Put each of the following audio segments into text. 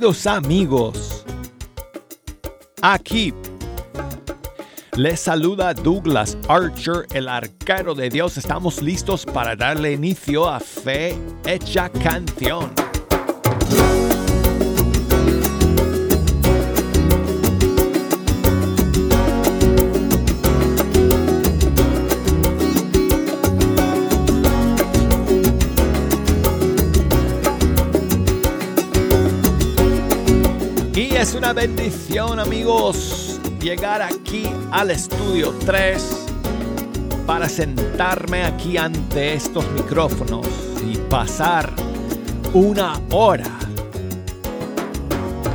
Queridos amigos. Aquí les saluda Douglas Archer, el arquero de Dios. Estamos listos para darle inicio a Fe Hecha Canción. Bendición amigos llegar aquí al estudio 3 para sentarme aquí ante estos micrófonos y pasar una hora,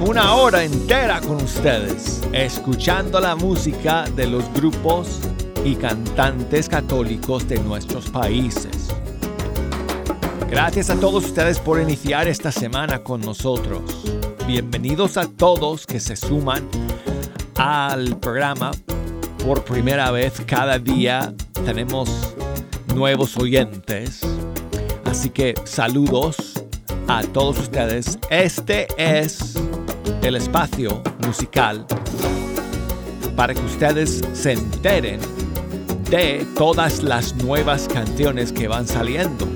una hora entera con ustedes, escuchando la música de los grupos y cantantes católicos de nuestros países. Gracias a todos ustedes por iniciar esta semana con nosotros. Bienvenidos a todos que se suman al programa por primera vez. Cada día tenemos nuevos oyentes. Así que saludos a todos ustedes. Este es el espacio musical para que ustedes se enteren de todas las nuevas canciones que van saliendo.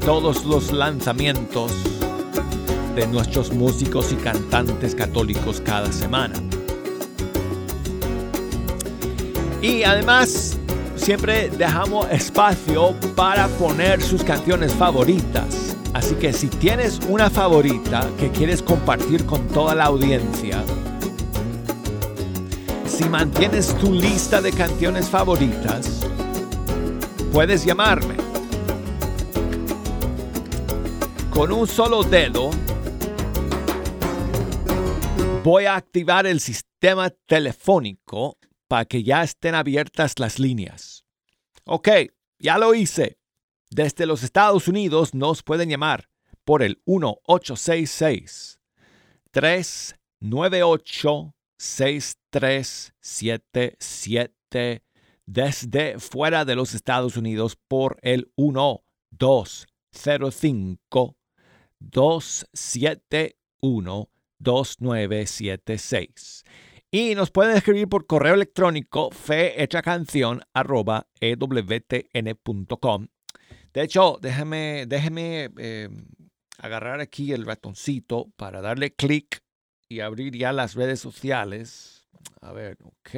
Todos los lanzamientos de nuestros músicos y cantantes católicos cada semana. Y además, siempre dejamos espacio para poner sus canciones favoritas. Así que si tienes una favorita que quieres compartir con toda la audiencia, si mantienes tu lista de canciones favoritas, puedes llamarme. Con un solo dedo voy a activar el sistema telefónico para que ya estén abiertas las líneas. Ok, ya lo hice. Desde los Estados Unidos nos pueden llamar por el 1866 398 6377 desde fuera de los Estados Unidos por el 1205 271 2976. Y nos pueden escribir por correo electrónico fehechacancion.ewtn.com. De hecho, déjeme, déjeme eh, agarrar aquí el ratoncito para darle clic y abrir ya las redes sociales. A ver, ok,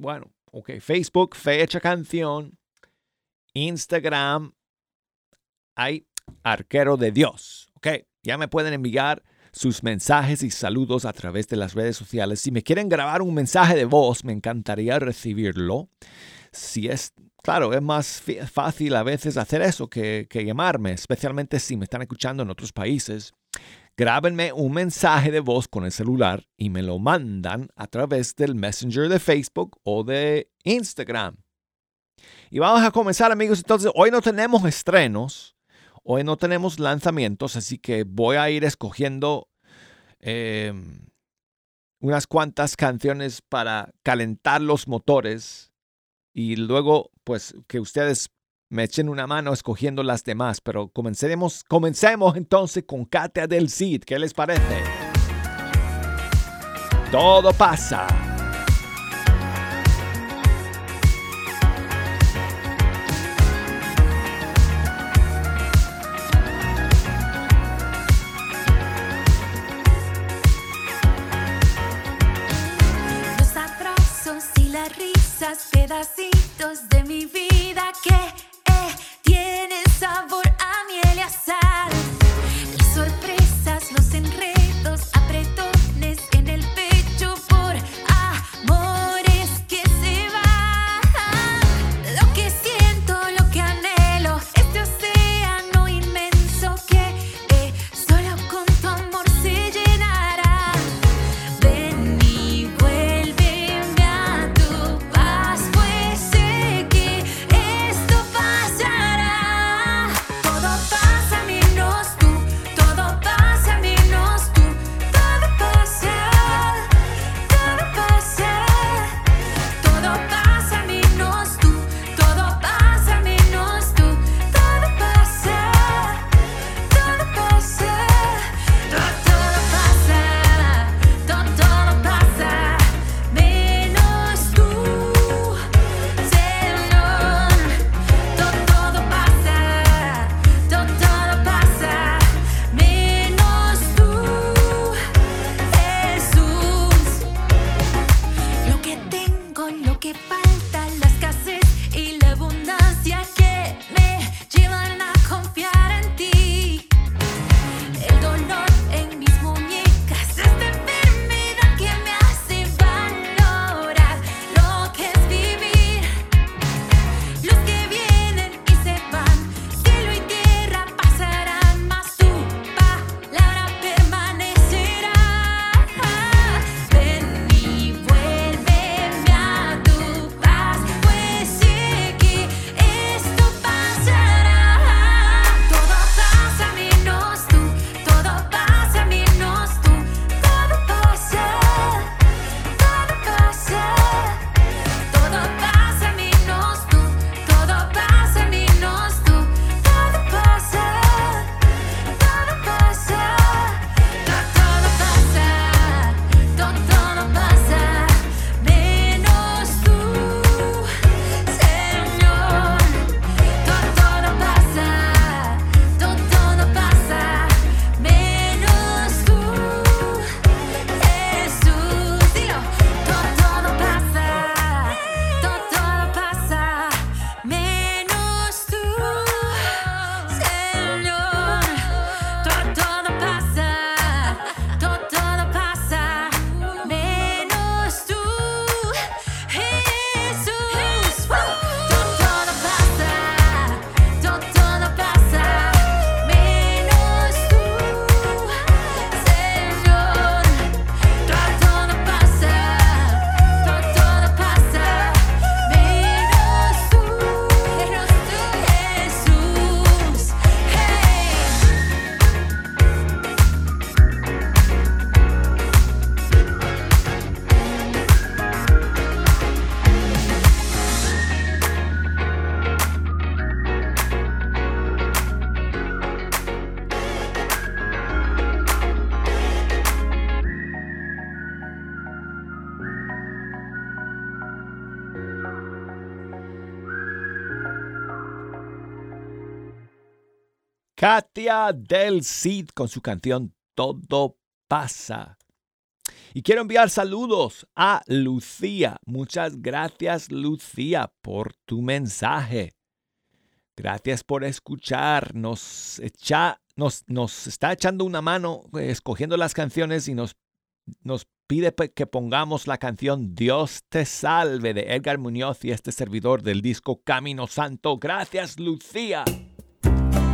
bueno, ok, Facebook, Fecha Canción, Instagram, hay Arquero de Dios. Ok, ya me pueden enviar sus mensajes y saludos a través de las redes sociales. Si me quieren grabar un mensaje de voz, me encantaría recibirlo. Si es, claro, es más fácil a veces hacer eso que, que llamarme, especialmente si me están escuchando en otros países. Grábenme un mensaje de voz con el celular y me lo mandan a través del Messenger de Facebook o de Instagram. Y vamos a comenzar amigos, entonces hoy no tenemos estrenos, Hoy no tenemos lanzamientos, así que voy a ir escogiendo em, unas cuantas canciones para calentar los motores y luego pues que ustedes me echen una mano escogiendo las demás, pero comencemos, comencemos entonces con Katia del Cid, ¿qué les parece? Todo pasa. Pedacitos de mi vida que eh, tienen sabor Katia del Cid con su canción Todo pasa. Y quiero enviar saludos a Lucía. Muchas gracias Lucía por tu mensaje. Gracias por escuchar. Nos, nos está echando una mano eh, escogiendo las canciones y nos, nos pide que pongamos la canción Dios te salve de Edgar Muñoz y este servidor del disco Camino Santo. Gracias Lucía.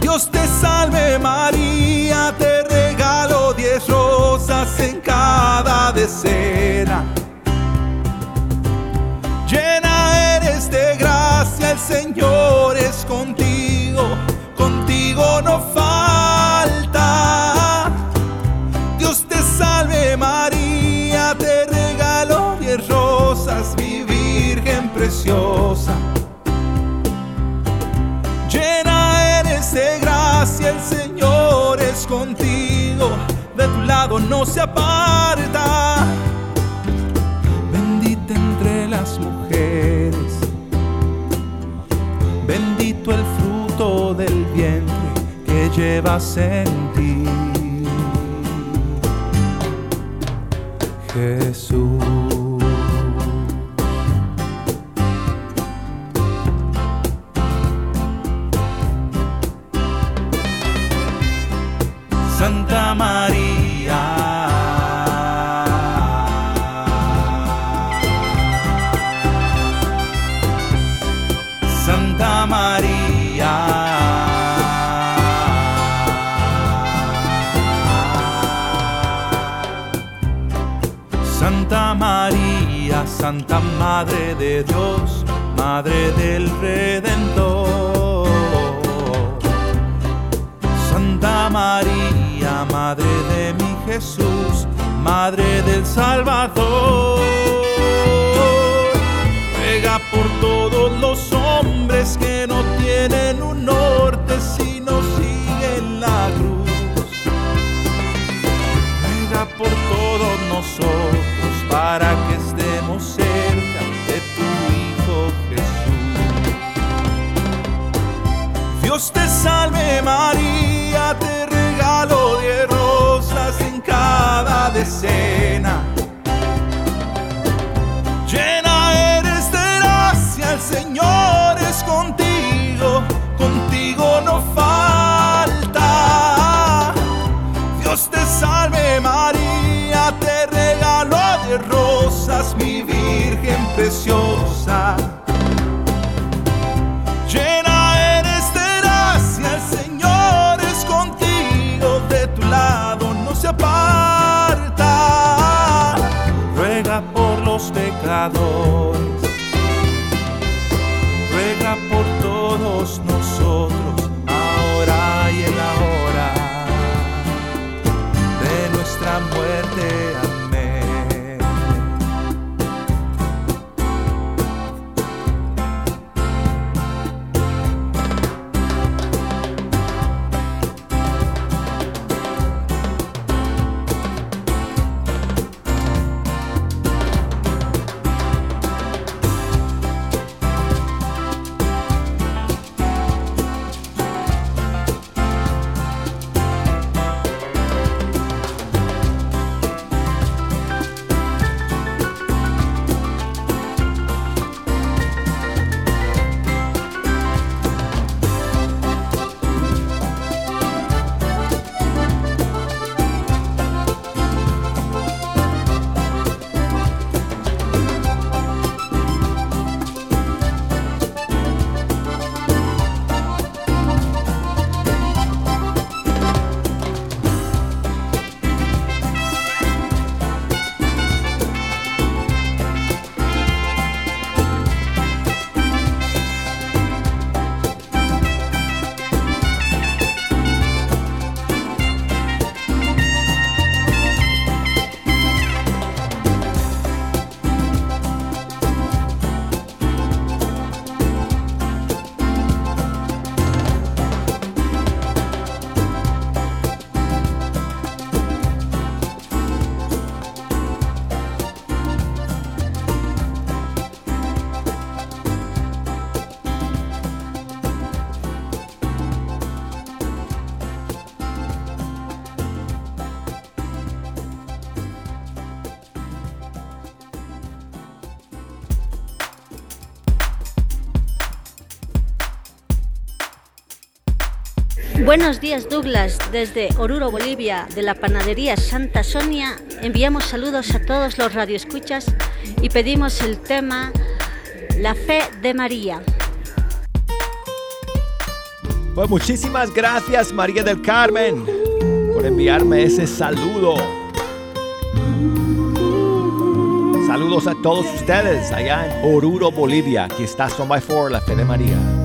Dios te salve María, te regalo diez rosas en cada decena. Llena eres de gracia, el Señor es contigo, contigo no falta. Dios te salve María, te regalo diez rosas, mi Virgen preciosa. El Señor es contigo, de tu lado no se aparta. Bendita entre las mujeres, bendito el fruto del vientre que llevas en ti. Jesús. Madre de Dios, Madre del Redentor. Santa María, Madre de mi Jesús, Madre del Salvador. Ruega por todos los hombres que no tienen un norte sino siguen la cruz. Ruega por todos nosotros para que Dios te salve María, te regalo de rosas en cada decena. Los pecadores, ruega por todos nosotros, Buenos días Douglas, desde Oruro, Bolivia, de la panadería Santa Sonia, enviamos saludos a todos los radioescuchas y pedimos el tema La fe de María. Pues muchísimas gracias María del Carmen por enviarme ese saludo. Saludos a todos ustedes allá en Oruro, Bolivia. Aquí está Son by Four, la fe de María.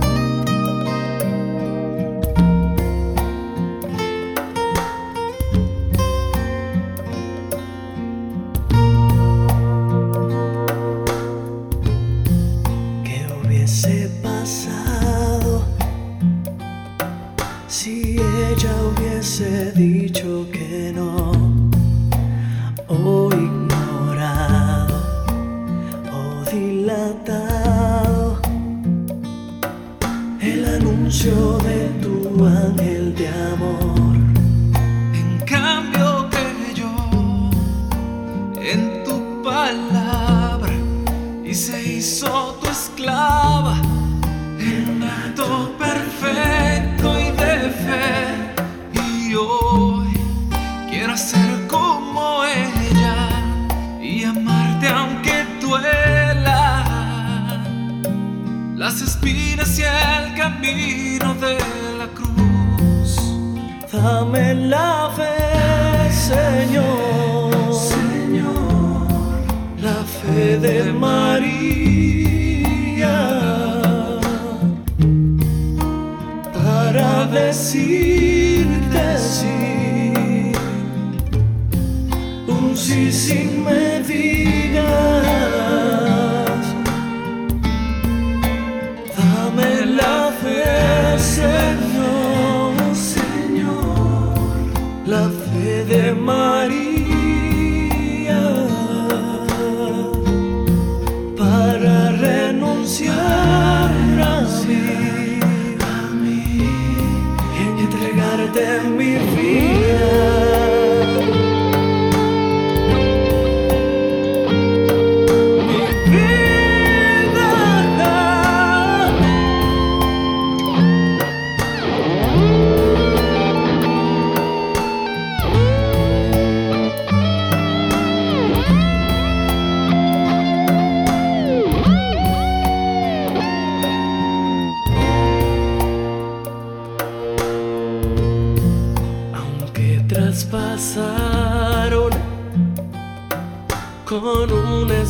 La fe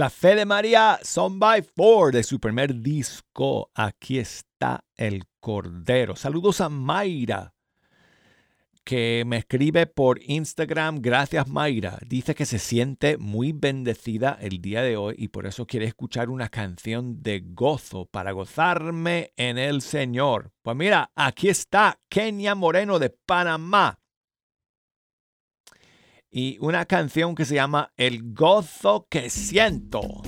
La fe de María, Son by Four, de su primer disco. Aquí está el Cordero. Saludos a Mayra, que me escribe por Instagram. Gracias, Mayra. Dice que se siente muy bendecida el día de hoy y por eso quiere escuchar una canción de gozo para gozarme en el Señor. Pues mira, aquí está Kenia Moreno de Panamá y una canción que se llama El gozo que siento.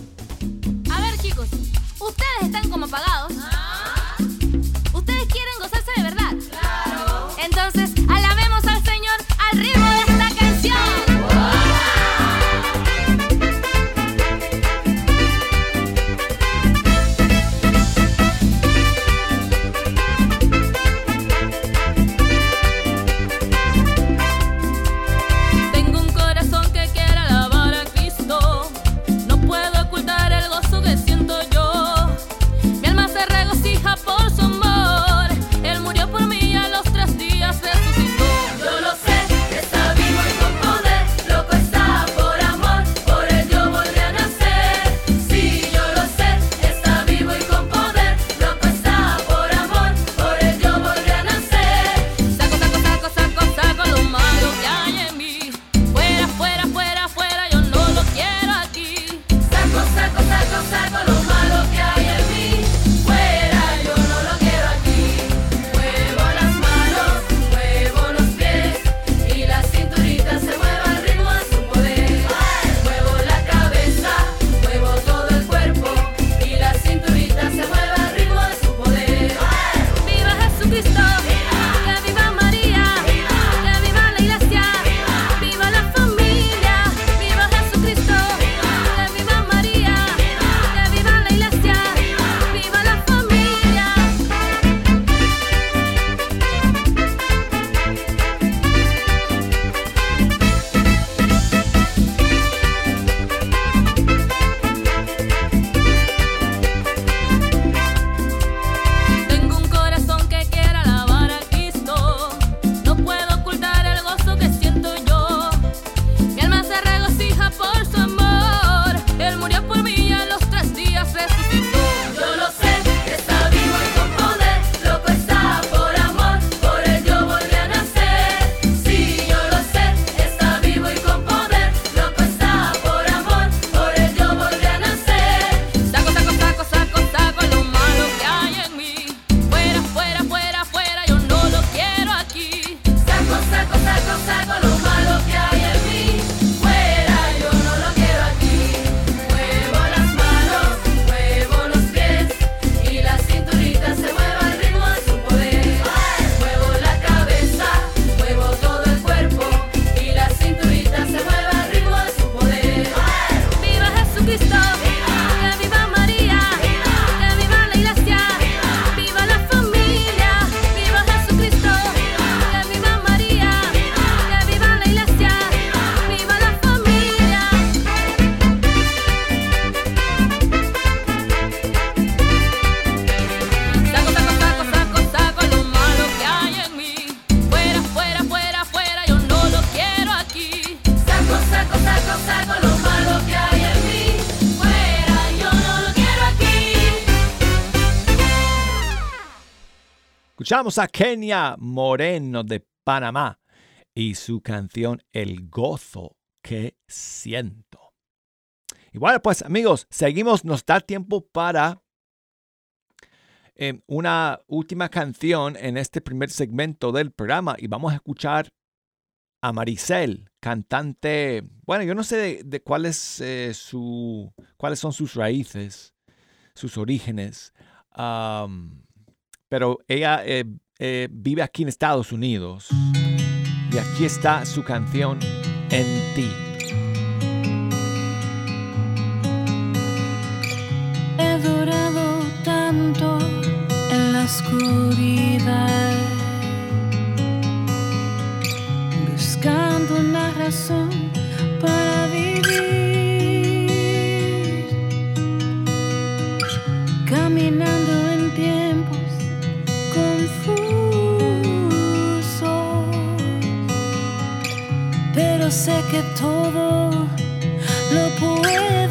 Escuchamos a Kenia Moreno de Panamá y su canción El gozo que siento. Igual bueno, pues amigos, seguimos, nos da tiempo para em, una última canción en este primer segmento del programa y vamos a escuchar a Maricel, cantante, bueno, yo no sé de, de eh, su, cuáles son sus raíces, sus orígenes pero ella eh, eh, vive aquí en Estados Unidos. Y aquí está su canción En ti. He durado tanto en la oscuridad, buscando una razón para vivir. sé que todo lo puedo.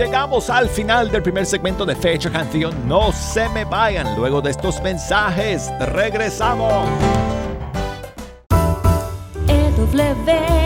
Llegamos al final del primer segmento de Fecha Canción. No se me vayan. Luego de estos mensajes, regresamos. EWTN,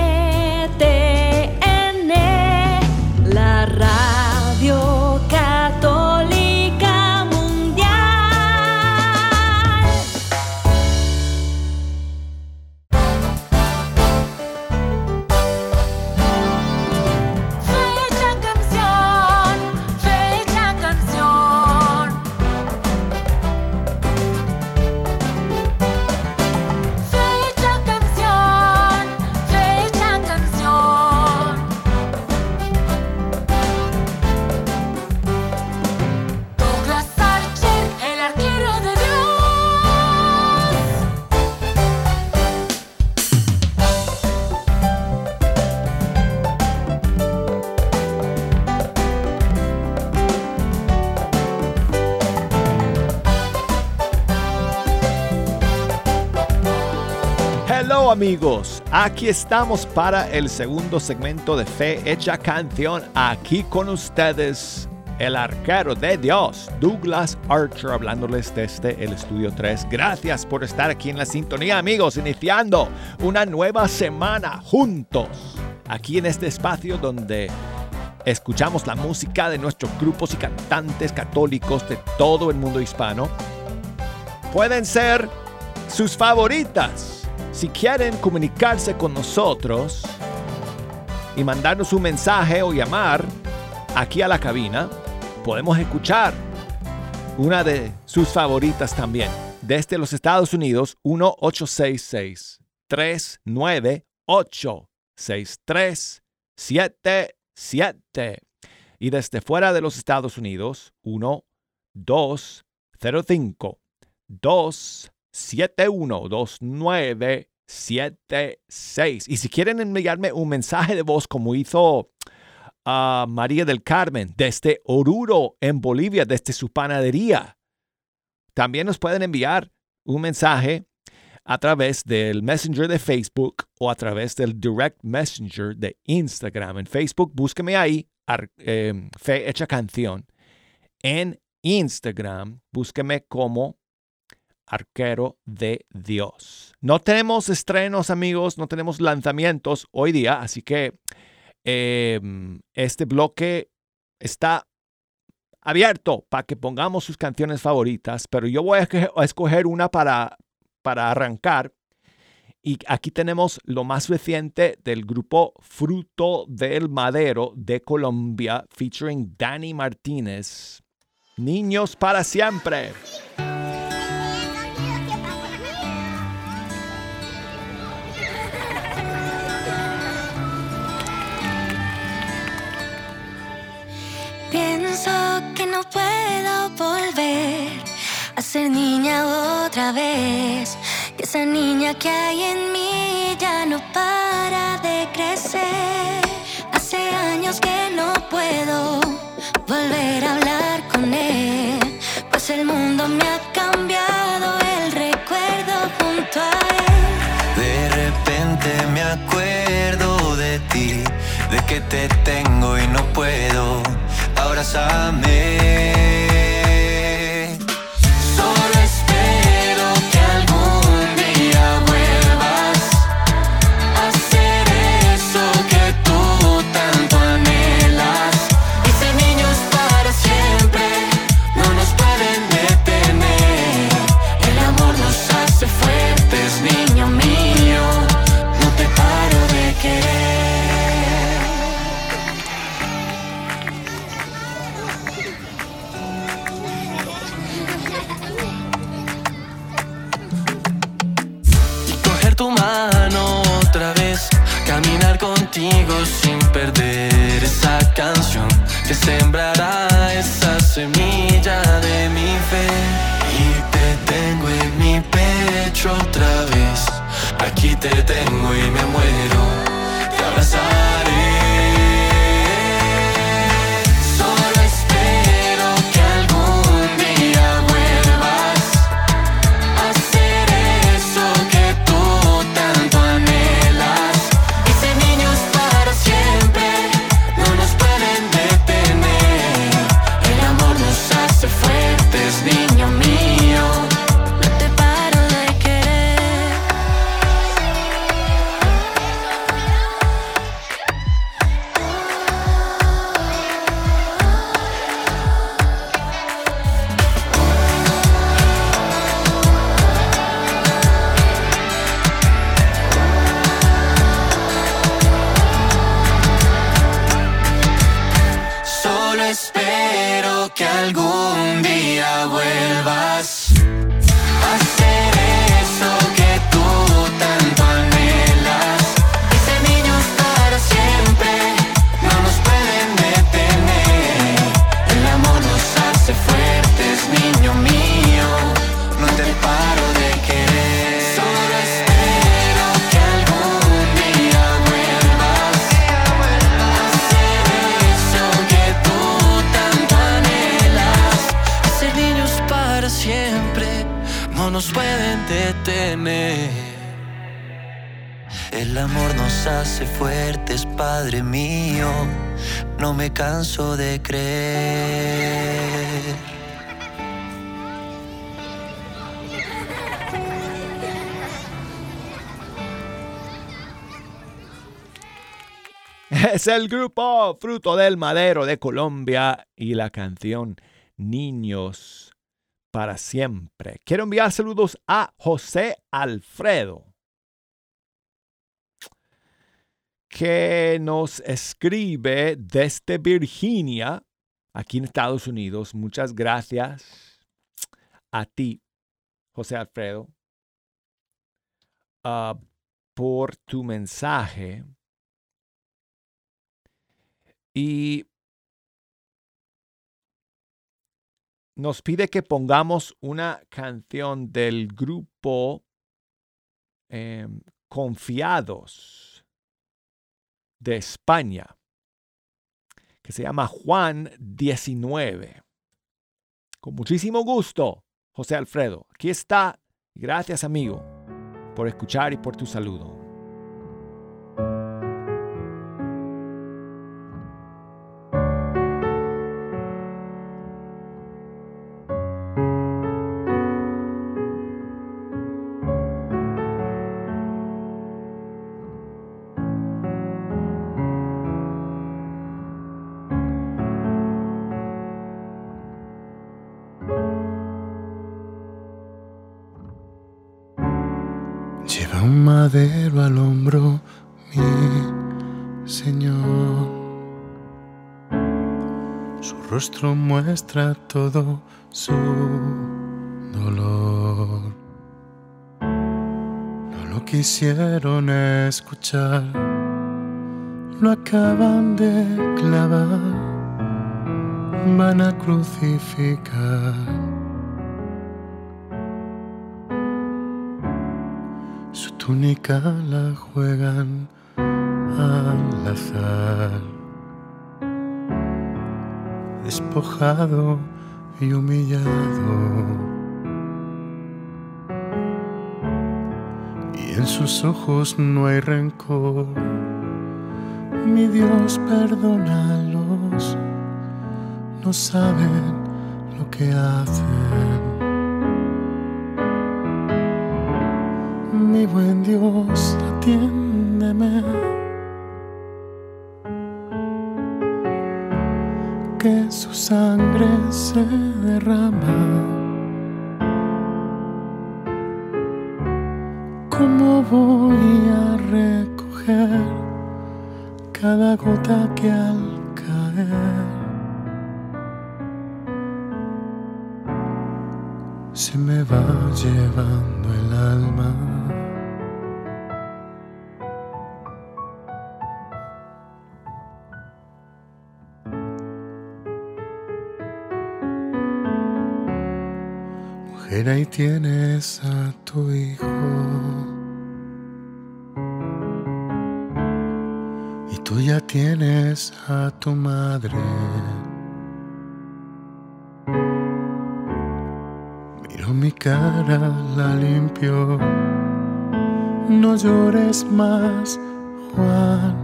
amigos, aquí estamos para el segundo segmento de Fe Hecha Canción. Aquí con ustedes el arquero de Dios, Douglas Archer, hablándoles desde el estudio 3. Gracias por estar aquí en la sintonía amigos, iniciando una nueva semana juntos, aquí en este espacio donde escuchamos la música de nuestros grupos y cantantes católicos de todo el mundo hispano. Pueden ser sus favoritas. Si quieren comunicarse con nosotros y mandarnos un mensaje o llamar aquí a la cabina, podemos escuchar una de sus favoritas también. Desde los Estados Unidos, 1-866-398-6377. Y desde fuera de los Estados Unidos, 1 205 271 2976. Y si quieren enviarme un mensaje de voz como hizo a María del Carmen desde Oruro, en Bolivia, desde su panadería, también nos pueden enviar un mensaje a través del Messenger de Facebook o a través del Direct Messenger de Instagram. En Facebook, búsqueme ahí, eh, Fe Hecha Canción. En Instagram, búsqueme como Arquero de Dios. No tenemos estrenos, amigos, no tenemos lanzamientos hoy día, así que em, este bloque está abierto para que pongamos sus canciones favoritas, pero yo voy a escoger una para, para arrancar. Y aquí tenemos lo más reciente del grupo Fruto del Madero de Colombia, featuring Danny Martínez. Niños para siempre. Que no puedo volver a ser niña otra vez. Que esa niña que hay en mí ya no para de crecer. Hace años que no puedo volver a hablar con él. Pues el mundo me ha cambiado el recuerdo junto a él. De repente me acuerdo de ti, de que te tengo y no puedo. Abrázame. Amor nos hace fuertes, Padre mío. No me canso de creer. Es el grupo Fruto del Madero de Colombia y la canción Niños para siempre. Quiero enviar saludos a José Alfredo, que nos escribe desde Virginia, aquí en Estados Unidos. Muchas gracias a ti, José Alfredo, ah, por tu mensaje. Y nos pide que pongamos una canción del grupo em, Confiados de España, que se llama Juan 19. Con muchísimo gusto, José Alfredo. Aquí está. Gracias, amigo, por escuchar y por tu saludo. Rostro muestra todo su dolor. No lo quisieron escuchar, lo acaban de clavar, van a crucificar. Su túnica la juegan al azar. Despojado y humillado. Y en sus ojos no hay rencor. Mi Dios, perdónalos. No saben lo que hacen. mi buen Dios, atiéndeme. Su sangre se derrama. ¿Cómo voy a recoger cada gota que al caer se me va llevando el alma? Tienes a tu hijo. Y tú ya tienes a tu madre. Miro mi cara, la limpio. No llores más, Juan.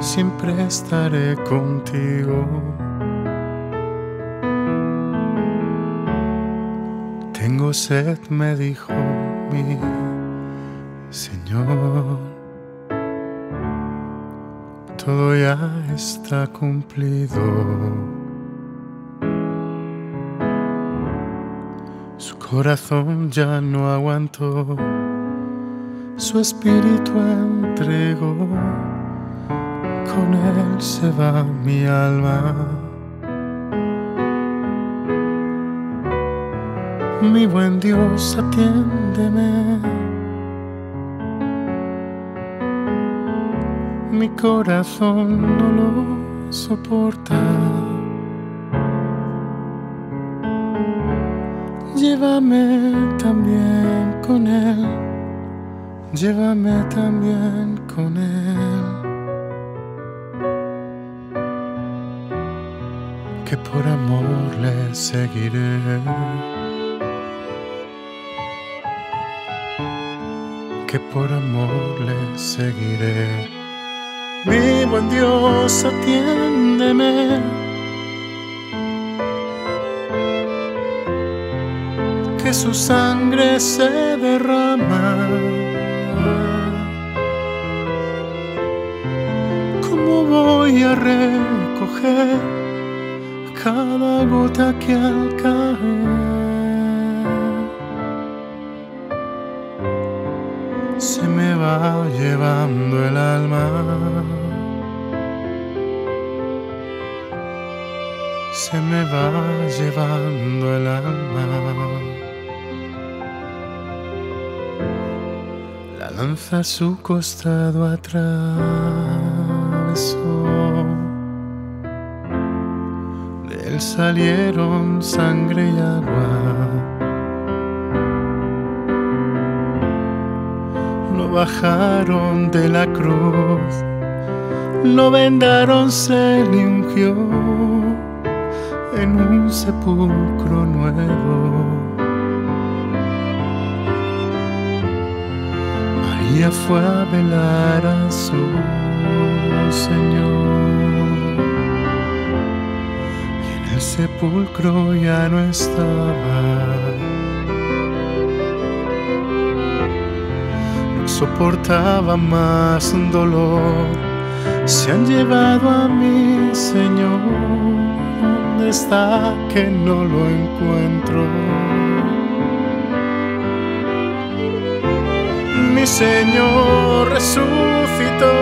Siempre estaré contigo. Tengo sed, me dijo mi Señor. Todo ya está cumplido. Su corazón ya no aguantó. Su espíritu entregó. Con él se va mi alma. Mi buen Dios, atiéndeme. Mi corazón no lo soporta. Llévame también con él. Llévame también con él. Que por amor le seguiré. Que por amor le seguiré. Mi buen Dios, atiéndeme. Que su sangre se derrama. ¿Cómo voy a recoger cada gota que al caer? Llevando el alma. La lanza a su costado atravesó. Del él salieron sangre y agua. Lo bajaron de la cruz, lo vendaron, se un sepulcro nuevo. María fue a velar a su Señor. Y en el sepulcro ya no estaba. No soportaba más dolor. Se han llevado a mi Señor. ¿Dónde está que no lo encuentro? mi Señor resucitó.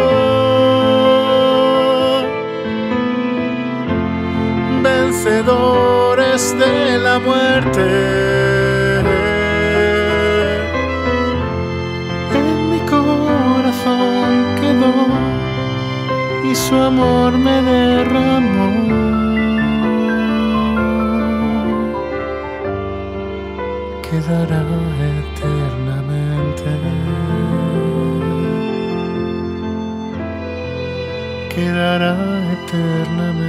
Vencedores de la muerte. Mi corazón quedó y su amor me derramó. para eterna.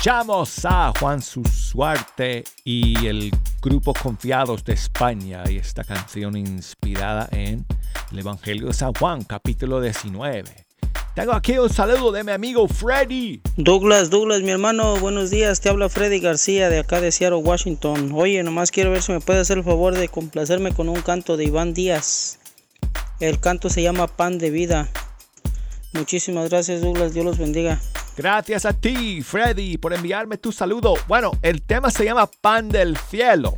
Escuchamos a Juan Susuarte y el grupo Confiados de España y esta canción inspirada en el Evangelio de San Juan, capítulo 19. Tengo aquí un saludo de mi amigo Freddy. Douglas, Douglas, mi hermano, buenos días. Te habla Freddy García de acá de Seattle, Washington. Oye, nomás quiero ver si me puede hacer el favor de complacerme con un canto de Iván Díaz. El canto se llama Pan de Vida. Muchísimas gracias, Douglas. Dios los bendiga. Gracias a ti, Freddy, por enviarme tu saludo. Bueno, el tema se llama Pan del Cielo.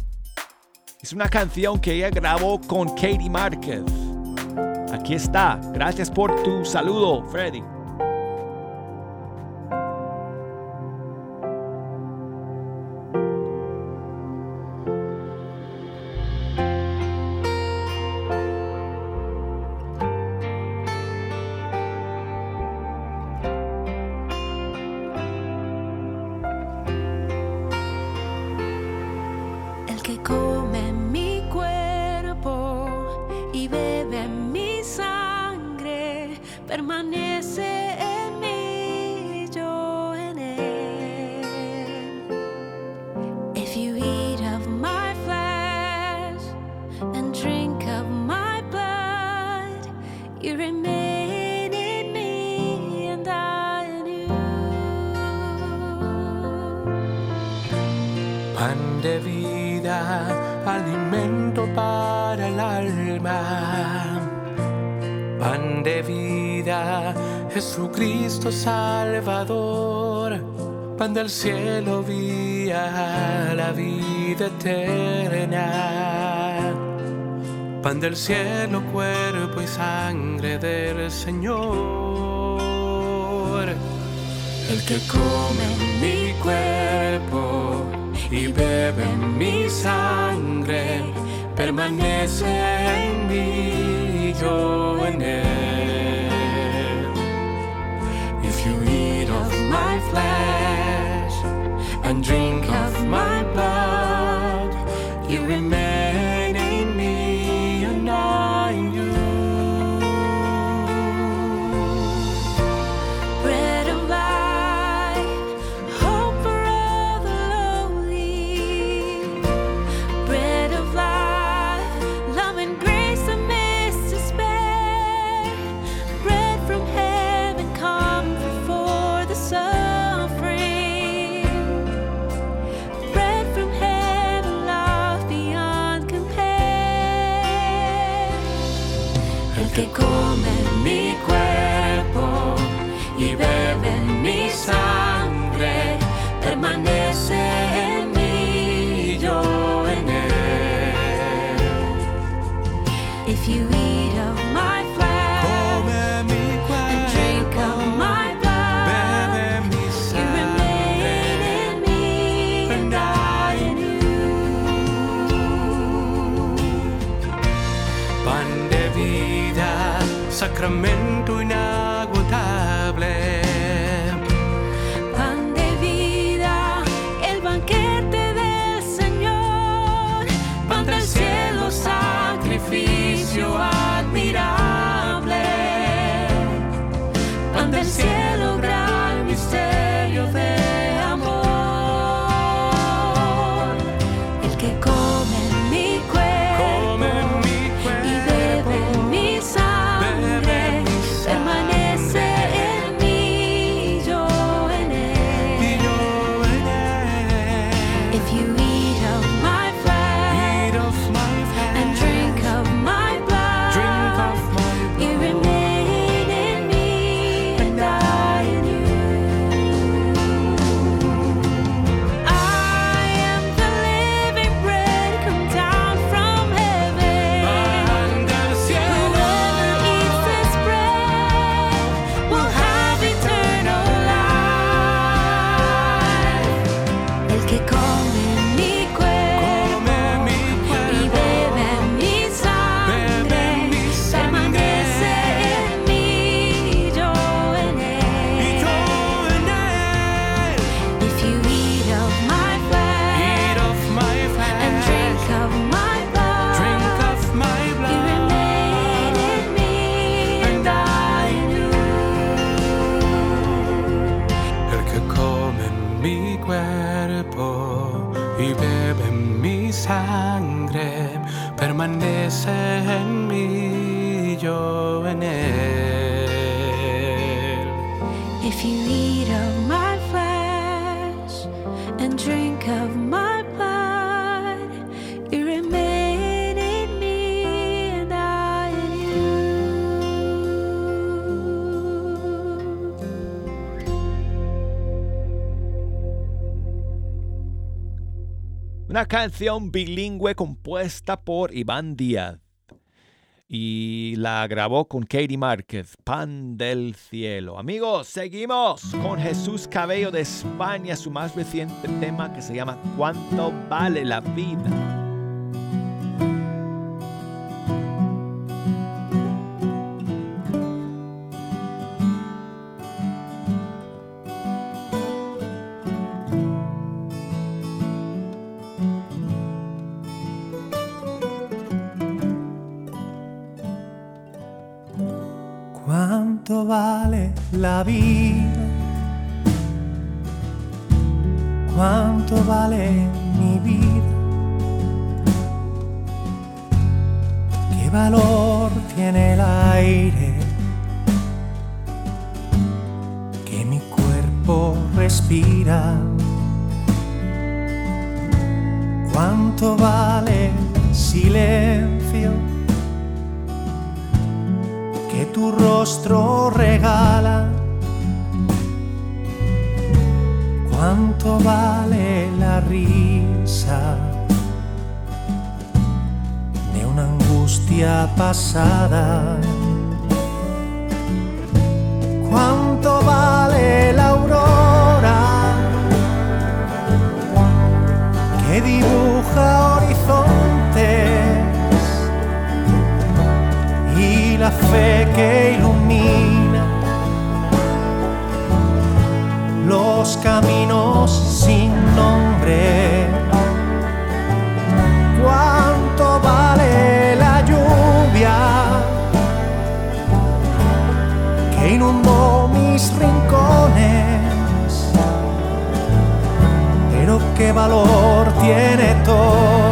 Es una canción que ella grabó con Katie Márquez. Aquí está. Gracias por tu saludo, Freddy. Salvador. Pan del cielo, vía la vida eterna. Pan del cielo, cuerpo y sangre del Señor. El que come mi cuerpo y bebe mi sangre, permanece en mí, yo en él. And drink of my Sacramento. and drink of my Una canción bilingüe compuesta por Iván Díaz y la grabó con Katie Márquez, Pan del Cielo. Amigos, seguimos con Jesús Cabello de España, su más reciente tema que se llama ¿Cuánto vale la vida? fe que ilumina los caminos sin nombre. ¿Cuánto vale la lluvia que inundó mis rincones? Pero qué valor tiene todo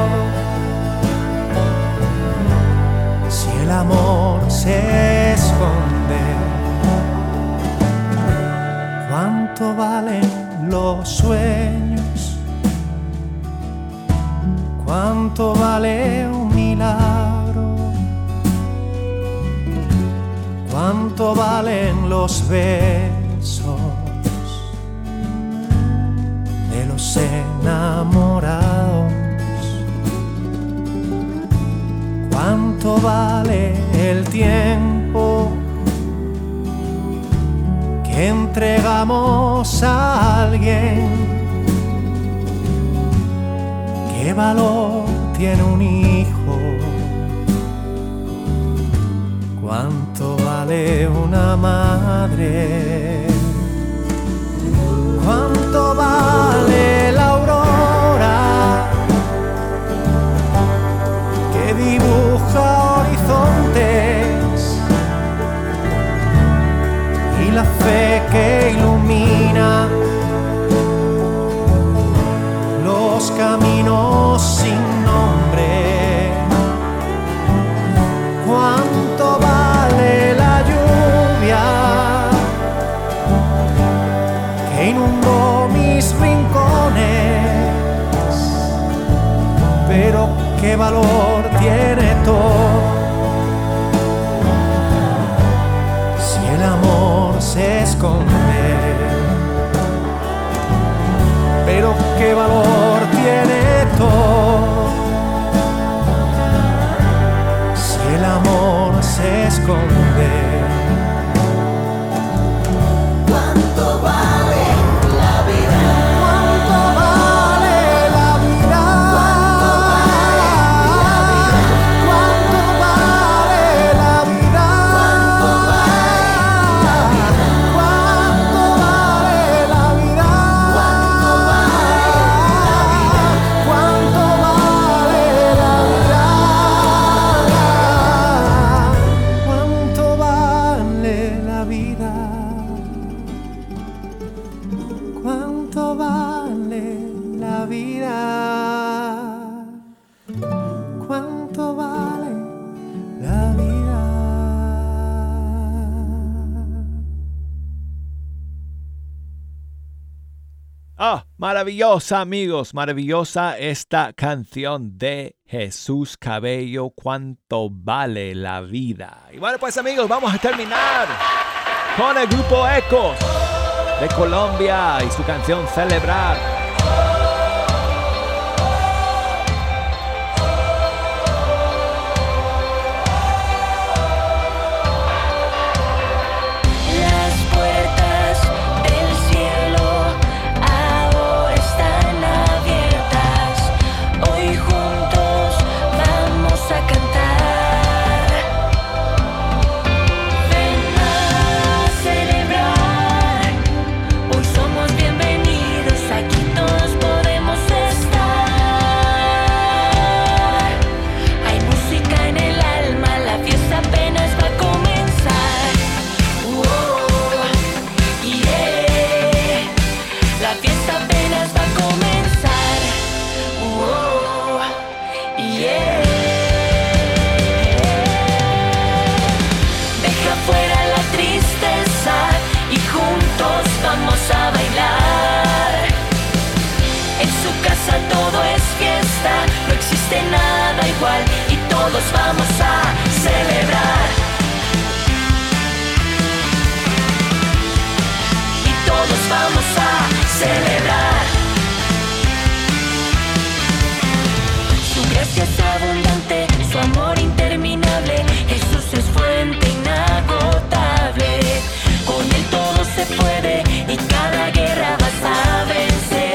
cuánto valen los sueños, cuánto vale un milagro, cuánto valen los besos de los enamorados, cuánto vale el tiempo entregamos a alguien. ¿Qué valor tiene un hijo? ¿Cuánto vale una madre? ¿Cuánto vale la aurora que dibuja horizonte? la fe que ilumina. for Amigos, maravillosa esta canción de Jesús Cabello, cuánto vale la vida. Y bueno, pues amigos, vamos a terminar con el grupo Ecos de Colombia y su canción Celebrar. celebrar. Su gracia es abundante, su amor interminable, Jesús es fuente inagotable. Con él todo se puede y cada guerra vas a vencer.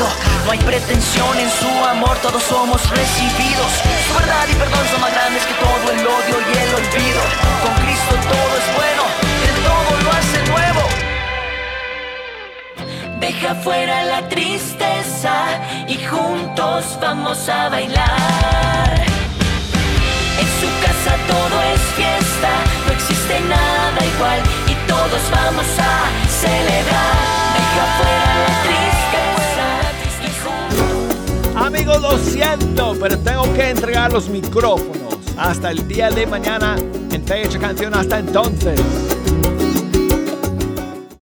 No hay pretensión en su amor, todos somos recibidos. Su verdad y perdón son más grandes que todo el odio y el olvido. Con Cristo todo es bueno, Él todo lo hace nuevo. Deja fuera la tristeza y juntos vamos a bailar. En su casa todo es fiesta, no existe nada igual y todos vamos a celebrar. Deja fuera la tristeza. Amigos, lo siento, pero tengo que entregar los micrófonos. Hasta el día de mañana en Fecha Canción. Hasta entonces.